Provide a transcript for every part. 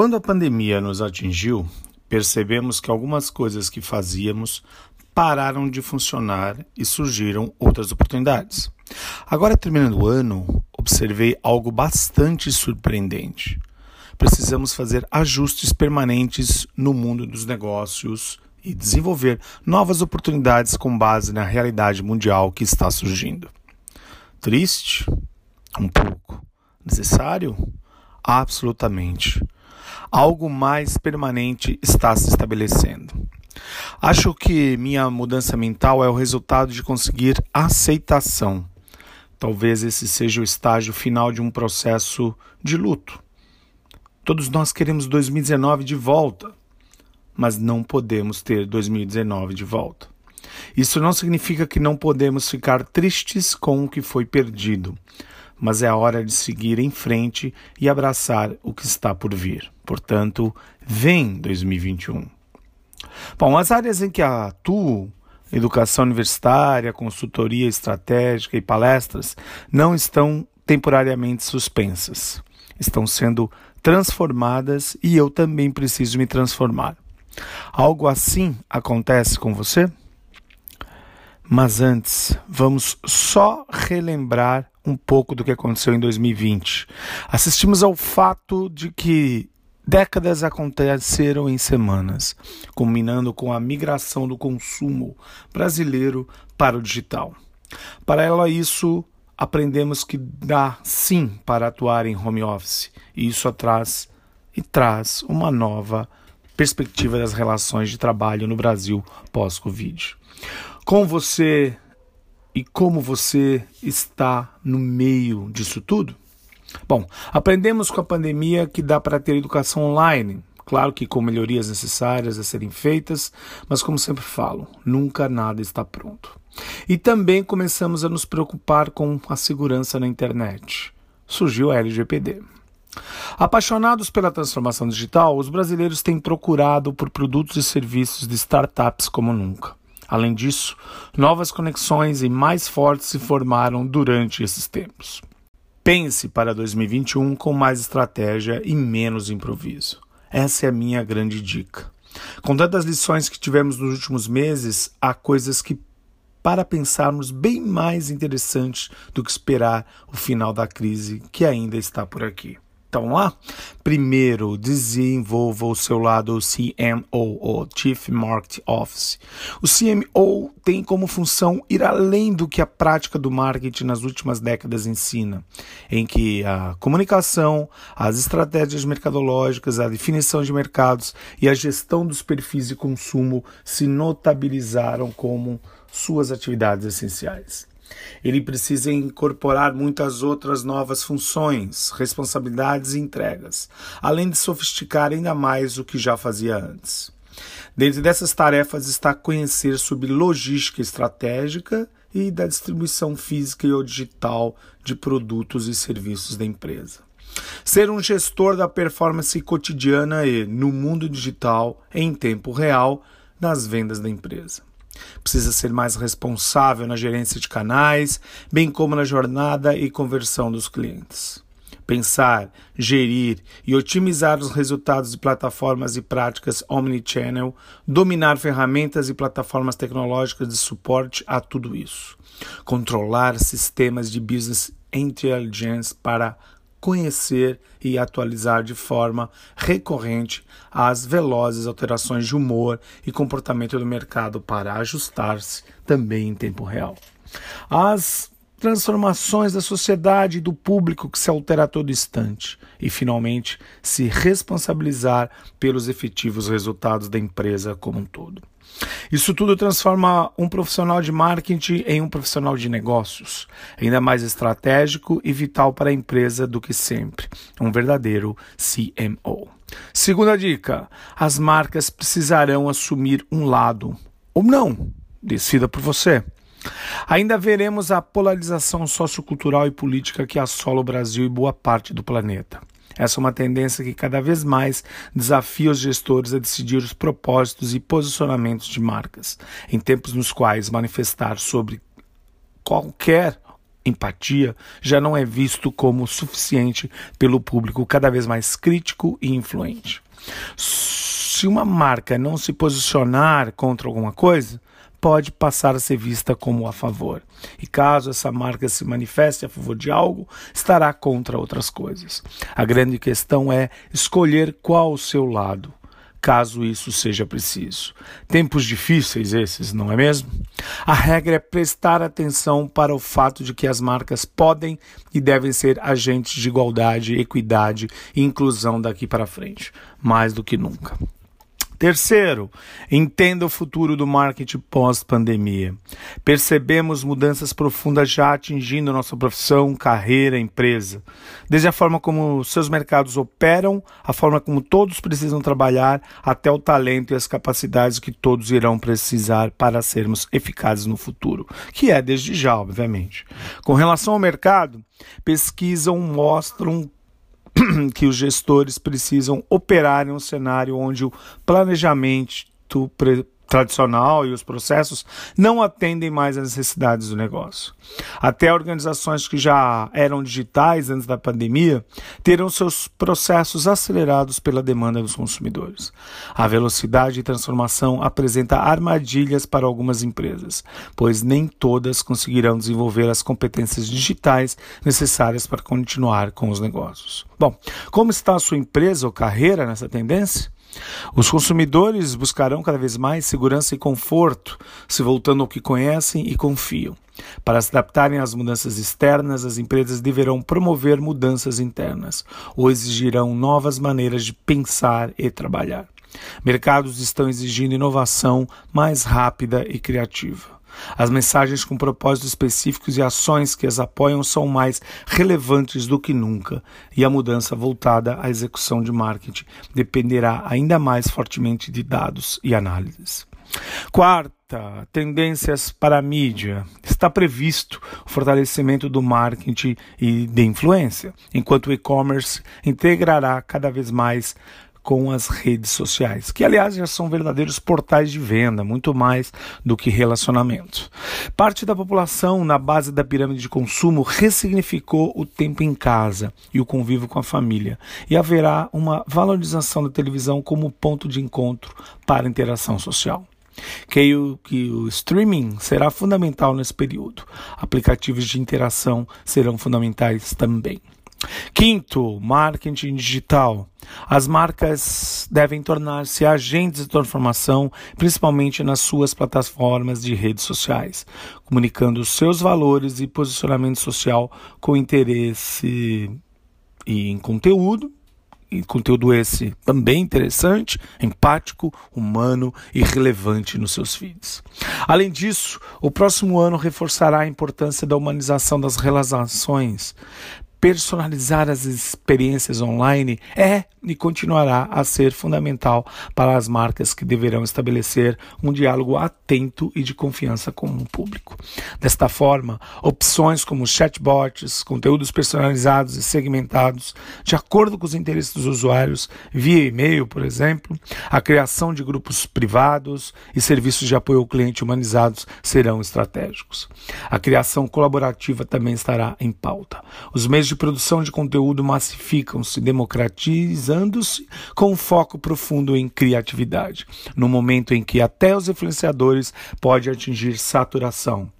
Quando a pandemia nos atingiu, percebemos que algumas coisas que fazíamos pararam de funcionar e surgiram outras oportunidades. Agora, terminando o ano, observei algo bastante surpreendente. Precisamos fazer ajustes permanentes no mundo dos negócios e desenvolver novas oportunidades com base na realidade mundial que está surgindo. Triste? Um pouco. Necessário? Absolutamente algo mais permanente está se estabelecendo. Acho que minha mudança mental é o resultado de conseguir aceitação. Talvez esse seja o estágio final de um processo de luto. Todos nós queremos 2019 de volta, mas não podemos ter 2019 de volta. Isso não significa que não podemos ficar tristes com o que foi perdido, mas é a hora de seguir em frente e abraçar o que está por vir. Portanto, vem 2021. Bom, as áreas em que atuo, educação universitária, consultoria estratégica e palestras, não estão temporariamente suspensas. Estão sendo transformadas e eu também preciso me transformar. Algo assim acontece com você? Mas antes, vamos só relembrar um pouco do que aconteceu em 2020. Assistimos ao fato de que Décadas aconteceram em semanas, culminando com a migração do consumo brasileiro para o digital. Paralelo a isso, aprendemos que dá sim para atuar em home office, e isso atrás e traz uma nova perspectiva das relações de trabalho no Brasil pós-Covid. Com você e como você está no meio disso tudo? Bom, aprendemos com a pandemia que dá para ter educação online. Claro que com melhorias necessárias a serem feitas, mas como sempre falo, nunca nada está pronto. E também começamos a nos preocupar com a segurança na internet. Surgiu a LGPD. Apaixonados pela transformação digital, os brasileiros têm procurado por produtos e serviços de startups como nunca. Além disso, novas conexões e mais fortes se formaram durante esses tempos. Pense para 2021 com mais estratégia e menos improviso. Essa é a minha grande dica. Com tantas lições que tivemos nos últimos meses, há coisas que para pensarmos bem mais interessantes do que esperar o final da crise que ainda está por aqui. Então lá, primeiro desenvolva o seu lado CMO, ou Chief Marketing Office. O CMO tem como função ir além do que a prática do marketing nas últimas décadas ensina, em que a comunicação, as estratégias mercadológicas, a definição de mercados e a gestão dos perfis de consumo se notabilizaram como suas atividades essenciais. Ele precisa incorporar muitas outras novas funções, responsabilidades e entregas, além de sofisticar ainda mais o que já fazia antes. Dentre dessas tarefas está conhecer sobre logística estratégica e da distribuição física e digital de produtos e serviços da empresa. Ser um gestor da performance cotidiana e, no mundo digital, em tempo real, nas vendas da empresa. Precisa ser mais responsável na gerência de canais, bem como na jornada e conversão dos clientes. Pensar, gerir e otimizar os resultados de plataformas e práticas omnichannel, dominar ferramentas e plataformas tecnológicas de suporte a tudo isso. Controlar sistemas de business intelligence para conhecer e atualizar de forma recorrente as velozes alterações de humor e comportamento do mercado para ajustar-se também em tempo real. As transformações da sociedade e do público que se altera a todo instante. E, finalmente, se responsabilizar pelos efetivos resultados da empresa como um todo. Isso tudo transforma um profissional de marketing em um profissional de negócios, ainda mais estratégico e vital para a empresa do que sempre, um verdadeiro CMO. Segunda dica: as marcas precisarão assumir um lado ou não, decida por você. Ainda veremos a polarização sociocultural e política que assola o Brasil e boa parte do planeta. Essa é uma tendência que cada vez mais desafia os gestores a decidir os propósitos e posicionamentos de marcas, em tempos nos quais manifestar sobre qualquer empatia já não é visto como suficiente pelo público cada vez mais crítico e influente. Se uma marca não se posicionar contra alguma coisa, pode passar a ser vista como a favor. E caso essa marca se manifeste a favor de algo, estará contra outras coisas. A grande questão é escolher qual o seu lado, caso isso seja preciso. Tempos difíceis esses, não é mesmo? A regra é prestar atenção para o fato de que as marcas podem e devem ser agentes de igualdade, equidade e inclusão daqui para frente, mais do que nunca. Terceiro, entenda o futuro do marketing pós-pandemia. Percebemos mudanças profundas já atingindo nossa profissão, carreira, empresa. Desde a forma como seus mercados operam, a forma como todos precisam trabalhar, até o talento e as capacidades que todos irão precisar para sermos eficazes no futuro, que é desde já, obviamente. Com relação ao mercado, pesquisam mostram que os gestores precisam operar em um cenário onde o planejamento tradicional e os processos não atendem mais às necessidades do negócio. Até organizações que já eram digitais antes da pandemia terão seus processos acelerados pela demanda dos consumidores. A velocidade de transformação apresenta armadilhas para algumas empresas, pois nem todas conseguirão desenvolver as competências digitais necessárias para continuar com os negócios. Bom, como está a sua empresa ou carreira nessa tendência? Os consumidores buscarão cada vez mais segurança e conforto, se voltando ao que conhecem e confiam. Para se adaptarem às mudanças externas, as empresas deverão promover mudanças internas ou exigirão novas maneiras de pensar e trabalhar. Mercados estão exigindo inovação mais rápida e criativa. As mensagens com propósitos específicos e ações que as apoiam são mais relevantes do que nunca, e a mudança voltada à execução de marketing dependerá ainda mais fortemente de dados e análises. Quarta, tendências para a mídia. Está previsto o fortalecimento do marketing e de influência, enquanto o e-commerce integrará cada vez mais com as redes sociais, que aliás já são verdadeiros portais de venda, muito mais do que relacionamento. Parte da população na base da pirâmide de consumo ressignificou o tempo em casa e o convívio com a família, e haverá uma valorização da televisão como ponto de encontro para interação social. Creio que o streaming será fundamental nesse período. Aplicativos de interação serão fundamentais também. Quinto, marketing digital. As marcas devem tornar-se agentes de transformação, principalmente nas suas plataformas de redes sociais, comunicando seus valores e posicionamento social com interesse em conteúdo e conteúdo esse também interessante, empático, humano e relevante nos seus feeds. Além disso, o próximo ano reforçará a importância da humanização das relações, personalizar as experiências online é e continuará a ser fundamental para as marcas que deverão estabelecer um diálogo atento e de confiança com o público. Desta forma, opções como chatbots, conteúdos personalizados e segmentados, de acordo com os interesses dos usuários, via e-mail, por exemplo, a criação de grupos privados e serviços de apoio ao cliente humanizados serão estratégicos. A criação colaborativa também estará em pauta. Os meios de produção de conteúdo massificam-se, democratizando-se com foco profundo em criatividade, no momento em que até os influenciadores podem atingir saturação.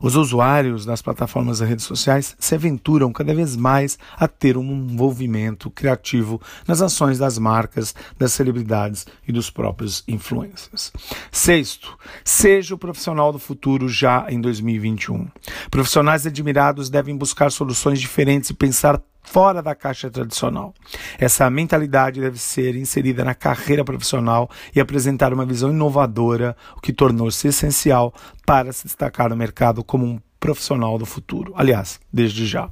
Os usuários das plataformas das redes sociais se aventuram cada vez mais a ter um envolvimento criativo nas ações das marcas, das celebridades e dos próprios influencers. Sexto, seja o profissional do futuro já em 2021. Profissionais admirados devem buscar soluções diferentes e pensar fora da caixa tradicional. Essa mentalidade deve ser inserida na carreira profissional e apresentar uma visão inovadora, o que tornou-se essencial para se destacar no mercado como um profissional do futuro. Aliás, desde já.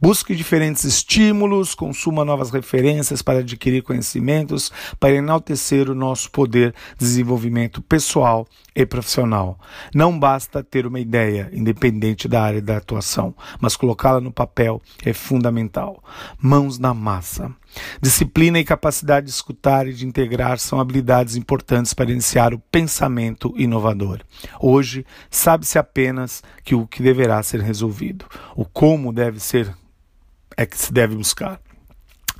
Busque diferentes estímulos, consuma novas referências para adquirir conhecimentos, para enaltecer o nosso poder de desenvolvimento pessoal e profissional. Não basta ter uma ideia, independente da área da atuação, mas colocá-la no papel é fundamental. Mãos na massa. Disciplina e capacidade de escutar e de integrar são habilidades importantes para iniciar o pensamento inovador. Hoje, sabe-se apenas que o que deverá ser resolvido. O como deve ser é que se deve buscar.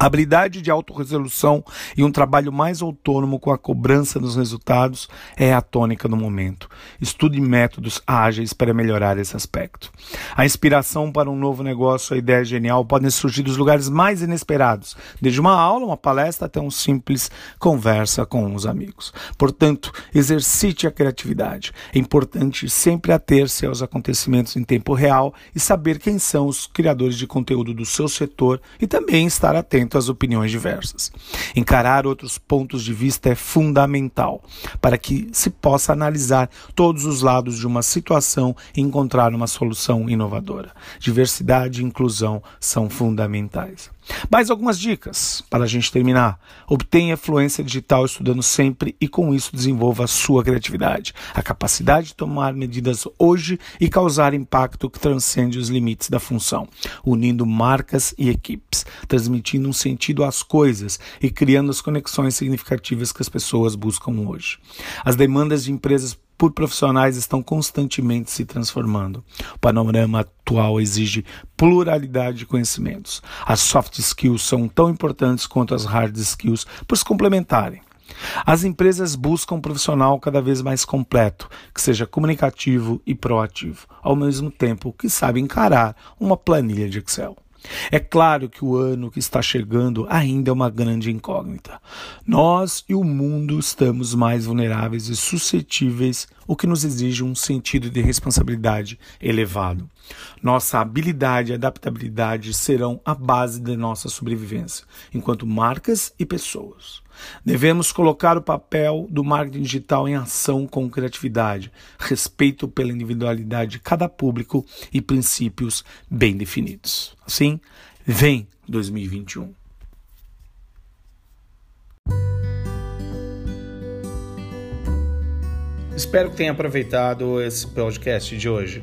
Habilidade de autorresolução e um trabalho mais autônomo com a cobrança dos resultados é a tônica do momento. Estude métodos ágeis para melhorar esse aspecto. A inspiração para um novo negócio, a ideia genial, podem surgir dos lugares mais inesperados, desde uma aula, uma palestra até uma simples conversa com os amigos. Portanto, exercite a criatividade. É importante sempre ater-se aos acontecimentos em tempo real e saber quem são os criadores de conteúdo do seu setor e também estar atento às opiniões diversas. Encarar outros pontos de vista é fundamental para que se possa analisar todos os lados de uma situação e encontrar uma solução inovadora. Diversidade e inclusão são fundamentais. Mais algumas dicas para a gente terminar. Obtenha fluência digital estudando sempre e com isso desenvolva a sua criatividade, a capacidade de tomar medidas hoje e causar impacto que transcende os limites da função, unindo marcas e equipes, transmitindo um sentido às coisas e criando as conexões significativas que as pessoas buscam hoje. As demandas de empresas por profissionais estão constantemente se transformando. O panorama atual exige pluralidade de conhecimentos. As soft skills são tão importantes quanto as hard skills por se complementarem. As empresas buscam um profissional cada vez mais completo, que seja comunicativo e proativo, ao mesmo tempo que sabe encarar uma planilha de Excel. É claro que o ano que está chegando ainda é uma grande incógnita. Nós e o mundo estamos mais vulneráveis e suscetíveis, o que nos exige um sentido de responsabilidade elevado. Nossa habilidade e adaptabilidade serão a base da nossa sobrevivência, enquanto marcas e pessoas. Devemos colocar o papel do marketing digital em ação com criatividade, respeito pela individualidade de cada público e princípios bem definidos. Assim, vem 2021. Espero que tenha aproveitado esse podcast de hoje.